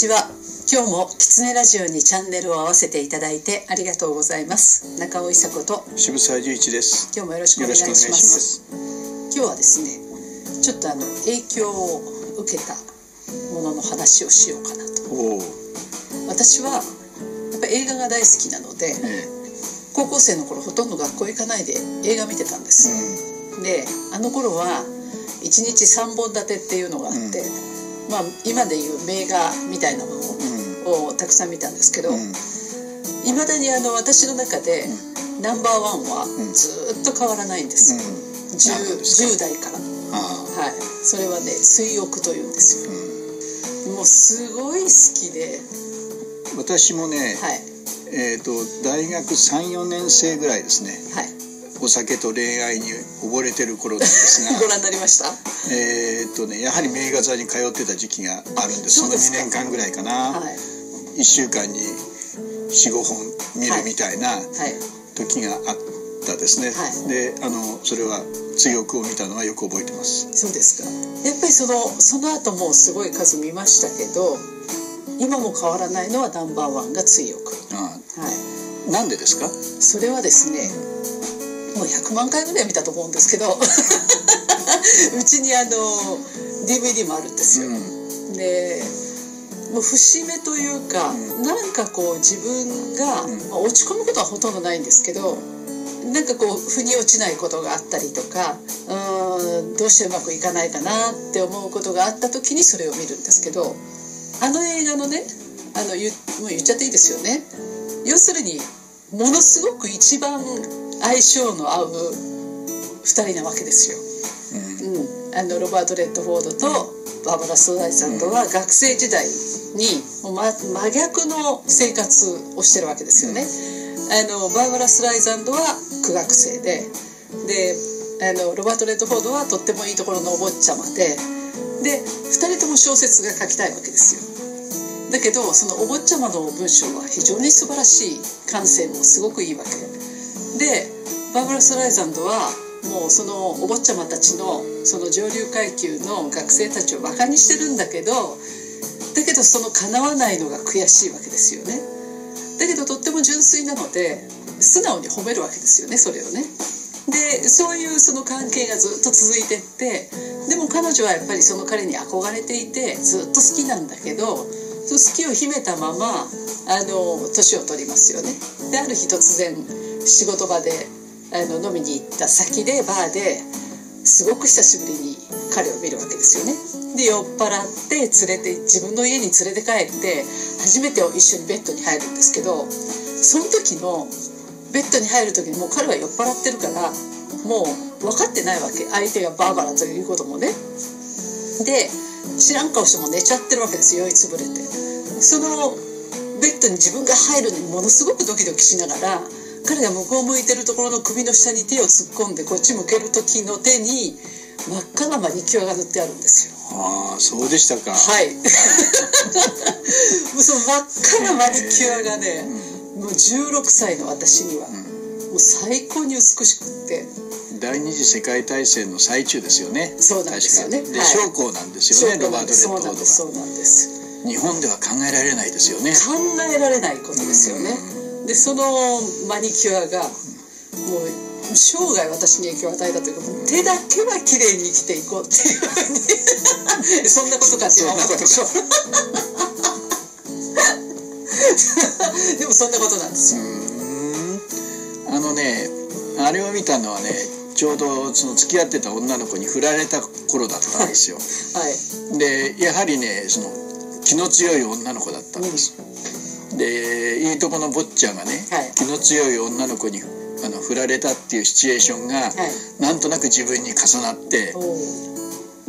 ちは。今日もキツネラジオにチャンネルを合わせていただいてありがとうございます。中尾伊佐子と渋沢十一です。今日もよろしくお願いします。今日はですねちょっとあの影響を受けたものの話をしようかなと。私はやっぱ映画が大好きなので、高校生の頃ほとんど学校行かないで映画見てたんです、うん、であの頃は1日3本立てっていうのがあって、うんまあ、今でいう名画みたいなものをたくさん見たんですけどいま、だにあの私の中でナンバーワンはずっと変わらないんです、10, 10代から。はい。それはね「水浴」というんですよ、もうすごい好きで。私もね、はい、えーと、大学34年生ぐらいですね、はい、お酒と恋愛に溺れてる頃なんですが。ご覧になりました？えー、っとねやはり名画座に通ってた時期があるんです。その2年間ぐらいかな、はい、1週間に45本見るみたいな時があったですね、はい、であのそれは強くを見たのはよく覚えてます。そうですか。やっぱりそのその後もすごい数見ましたけど今も変わらないのはナンバーワンが強く。ああ、はい、なんでですか？それはですねもう100万回ぐらい見たと思うんですけど。うちにあの DVD もあるんですよ、うん、でもう節目というか、うん、なんかこう自分が、まあ、落ち込むことはほとんどないんですけどなんかこう腑に落ちないことがあったりとかうんどうしてうまくいかないかなって思うことがあった時にそれを見るんですけどあの映画のねあの言もう言っちゃっていいですよね。要するにものすごく一番相性の合う2人なわけですよ。うん、あのロバート・レッドフォードとバーバラ・ストライさんとは学生時代にもう、ま、真逆の生活をしてるわけですよね。あのバーバラ・スライザンドは苦学生でであのロバート・レッドフォードはとってもいいところのお坊ちゃまでで2人とも小説が書きたいわけですよ。だけどそのお坊ちゃまの文章は非常に素晴らしい感性もすごくいいわけでバーバラ・ストライザンドはもうそのお坊ちゃまたちのその上流階級の学生たちをバカにしてるんだけどだけどその叶わないのが悔しいわけですよね。だけどとっても純粋なので素直に褒めるわけですよねそれをね。でそういうその関係がずっと続いてってでも彼女はやっぱりその彼に憧れていてずっと好きなんだけど好きを秘めたままあの年を取りますよね。である日突然仕事場であの飲みに行った先でバーですごく久しぶりに彼を見るわけですよね。で酔っ払って連れて自分の家に連れて帰って初めて一緒にベッドに入るんですけどその時のベッドに入る時にもう彼は酔っ払ってるからもう分かってないわけ。相手がバーバラということもね。で知らん顔しても寝ちゃってるわけです酔いつぶれて。そのベッドに自分が入るのにものすごくドキドキしながら彼が向こう向いてるところの首の下に手を突っ込んでこっち向ける時の手に真っ赤なマニキュアが塗ってあるんですよ。ああそうでしたか。はい。その真っ赤なマニキュアがね、もう16歳の私には、もう最高に美しくって。第二次世界大戦の最中ですよね。そうなんですよね。で将校なんですよねロバート・レッドフォードが。そうなんです。日本では考えられないですよね。考えられないことですよね、でそのマニキュアがもう生涯私に影響を与えたというか手だけは綺麗に生きていこうっていう。ふうにそんなことかって今思ったでしょでもそんなことなんですよ。あのねあれを見たのはねちょうどその付き合ってた女の子に振られた頃だったんですよ。はい、でやはりねその気の強い女の子だったんです。うん、でいいとこの坊ちゃんがね、はい、気の強い女の子にあの振られたっていうシチュエーションが、はい、なんとなく自分に重なって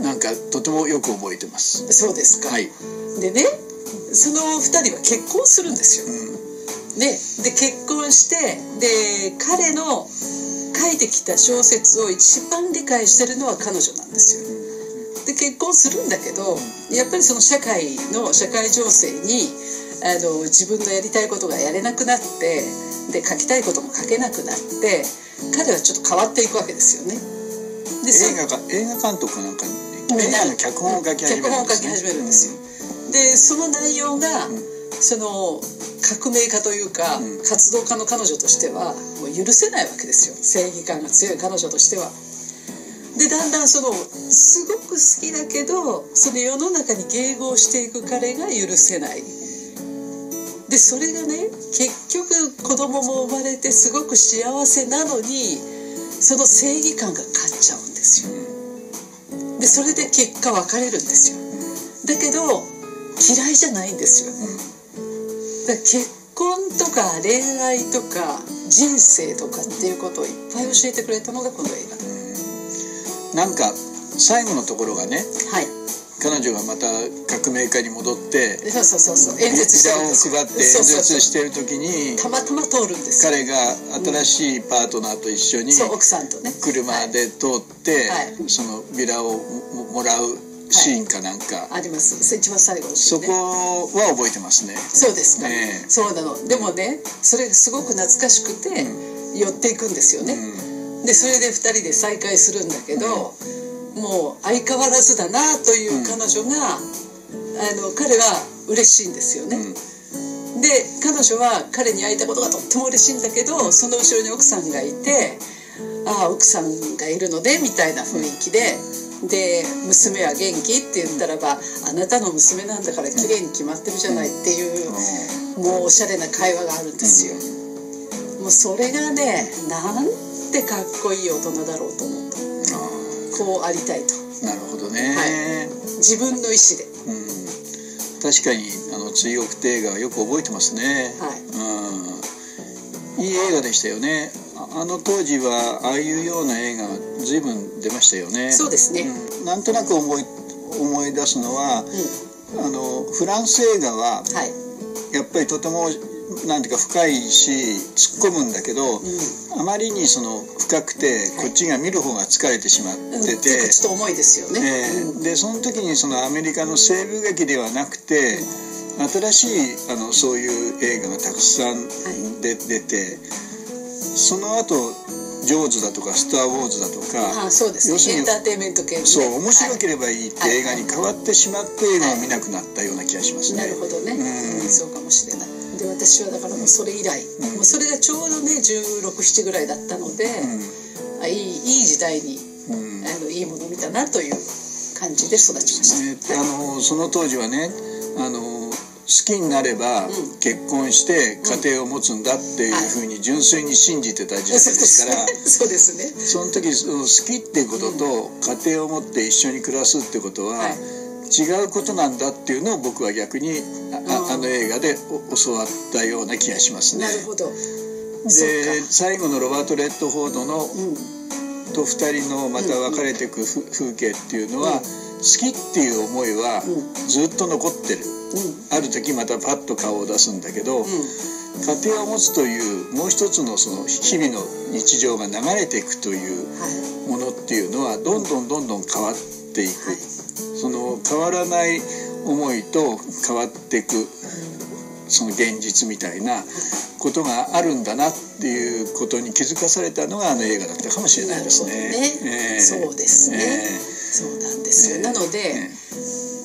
なんかとてもよく覚えてます。そうですか、はい、でねその2人は結婚するんですよ。うん、でで結婚してで彼の書いてきた小説を一番理解してるのは彼女なんですよ。で結婚するんだけどやっぱりその社会の社会情勢にあの自分のやりたいことがやれなくなってで書きたいことも書けなくなって彼はちょっと変わっていくわけですよね。で映画か映画監督かなんかに、映画の脚本を書き始めるんですよ。でその内容が、その革命家というか、活動家の彼女としてはもう許せないわけですよ。正義感が強い彼女としては。でだんだんそのすごく好きだけどその世の中に迎合していく彼が許せないでそれがね結局子供も生まれてすごく幸せなのにその正義感が勝っちゃうんですよ。でそれで結果別れるんですよ。だけど嫌いじゃないんですよ。だ結婚とか恋愛とか人生とかっていうことをいっぱい教えてくれたのがこの映画。なんか最後のところがね、はい、彼女がまた革命家に戻ってそうそうそうそう。演説してを配って演説してる時にたまたま通るんです彼が新しいパートナーと一緒に、奥さんとね。車で通って、はい、そのビラをもらうシーンかなんか、はい、あります。一番最後ね、そこは覚えてますね。そうですか、ね、そうなの。でもねそれがすごく懐かしくて、寄っていくんですよね、うん。でそれで2人で再会するんだけど、もう相変わらずだなという彼女が、あの彼は嬉しいんですよね。で彼女は彼に会えたことがとっても嬉しいんだけどその後ろに奥さんがいて「ああ奥さんがいるので」みたいな雰囲気で。で娘は元気？って言ったらばあなたの娘なんだから綺麗に決まってるじゃないっていうもうおしゃれな会話があるんですよ。もうそれがねなんてかっこいい大人だろうと思ったこうありたいと。なるほどね、はい、自分の意思で、うん、確かにあの追憶って映画はよく覚えてますね、はい。うん、いい映画でしたよね。あの当時はああいうような映画随分出ましたよね。そうですね、うん、なんとなく思い思い出すのは、うん、あのフランス映画は、はい、やっぱりとてもなんていうか深いし突っ込むんだけど、うん、あまりにその深くてこっちが見る方が疲れてしまってて、うん、ちょっと重いですよね、えー、でその時にそのアメリカの西部劇ではなくて、新しいあのそういう映画がたくさん。で、はい、出てその後ジョーズだとかスター・ウォーズだとかあそうです、ね、要するにエンターテインメント系、ね、そう面白ければいいって映画に変わってしまって映画を見なくなったような気がしますね、なるほどね、うん、そうかもしれないで私はだからもうそれ以来、うん、もうそれがちょうどね1617ぐらいだったので、うん、あいいいい時代に、うん、あのいいもの見たなという感じで育ちました、ね、あのその当時はねあの好きになれば結婚して家庭を持つんだっていうふうに純粋に信じてた時代ですから、そうですね。その時その好きっていうことと家庭を持って一緒に暮らすってことは、違うことなんだっていうのを僕は逆にああの映画で教わったような気がしますね。なるほど。で最後のロバート・レッドフォードの、うん、と2人のまた別れていく、風景っていうのは、うん、好きっていう思いはずっと残ってる、ある時またパッと顔を出すんだけど、家庭を持つというもう一つのその日々の日常が流れていくというものっていうのはどんどんどんどん変わっていく。はい。その変わらない思いと変わっていくその現実みたいなことがあるんだなっていうことに気づかされたのがあの映画だったかもしれないですね。ね。えー、そうですね、えー、そうなんですよ、えー、なので、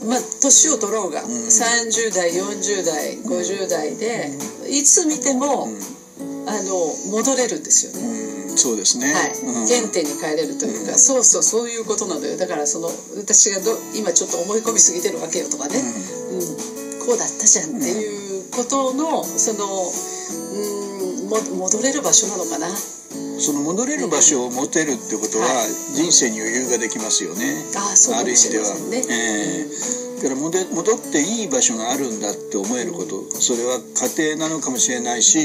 まあ年を取ろうが、うん、30代40代50代でいつ見ても、うん、あの戻れるんですよね。うんそうですね、はい、原点に帰れるというか、うん、そうそうそういうことなのよ。だからその私がど今ちょっと思い込みすぎてるわけよとかね、うん、うん、こうだったじゃんっていうことのそのうんも戻れる場所なのかな。その戻れる場所を持てるってことは、人生に余裕ができますよね。ああそうかもしれませんね。えー、から戻っていい場所があるんだって思えること、それは家庭なのかもしれないし、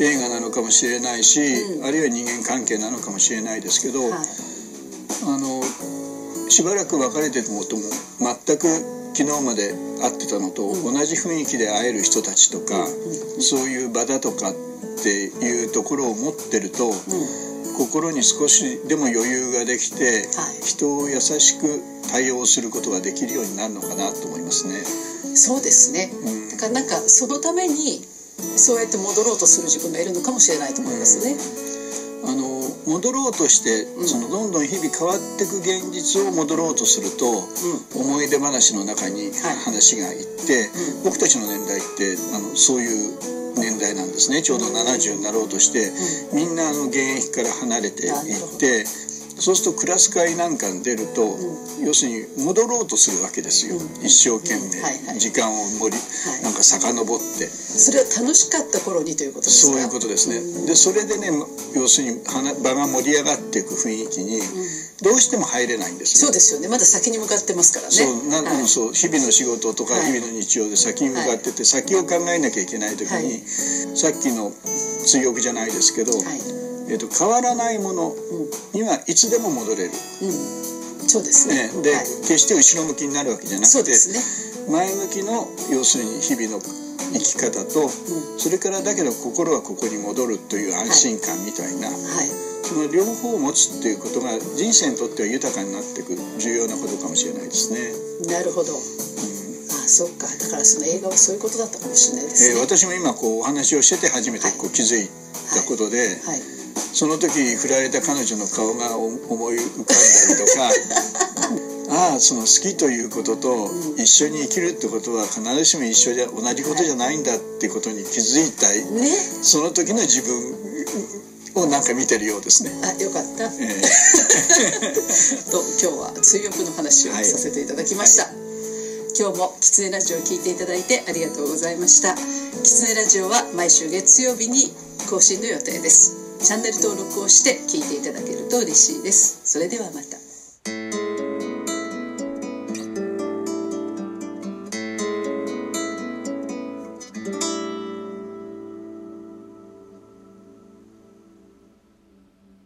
映画なのかもしれないし、あるいは人間関係なのかもしれないですけど、あのしばらく別れていくことも全く昨日まで会ってたのと同じ雰囲気で会える人たちとか、そういう場だとかっていうところを持ってると、心に少しでも余裕ができて、人を優しく対応することができるようになるのかなと思いますね。そうですね、うん、だからなんかそのためにそうやって戻ろうとする自分がいるのかもしれないと思いますね。うん、あの戻ろうとして、うん、そのどんどん日々変わっていく現実を戻ろうとすると、うん、思い出話の中に話がいって、はい、僕たちの年代ってあのそういう年代なんですね。ちょうど70になろうとして、みんなあの現役から離れていってそうするとクラス会なんかに出ると、うん、要するに戻ろうとするわけですよ、うん、一生懸命、はいはい、時間を盛り、はい、なんか遡って。それは楽しかった頃にということですか？そういうことですね、うん、でそれでね要するに場が盛り上がっていく雰囲気に、どうしても入れないんです、そうですよね。まだ先に向かってますからね。そうなんはい、そう。日々の仕事とか日々の日常で先に向かってて、先を考えなきゃいけない時に、さっきの追憶じゃないですけど、えーと、変わらないものにはいつでも戻れる、うん、そうですね、ね、で、はい、決して後ろ向きになるわけじゃなくて、ね、前向きの要するに日々の生き方と、うん、それからだけど心はここに戻るという安心感みたいな、はい、その両方を持つっていうことが人生にとっては豊かになっていく重要なことかもしれないですね。なるほど、うん、あそっか。だからその映画はそういうことだったかもしれないですね。えー、私も今こうお話をしてて初めてこう気づいたことで、はい。はいその時振られた彼女の顔が思い浮かんだりとか ああその好きということと一緒に生きるってことは必ずしも一緒じゃ同じことじゃないんだってことに気づいたい、ね、その時の自分をなんか見てるようですね。あよかった、えー、と今日は追憶の話をさせていただきました。はいはい。今日もキツネラジオを聞いていただいてありがとうございました。キツネラジオは毎週月曜日に更新の予定ですチャンネル登録をして聞いていただけると嬉しいです。それではまた。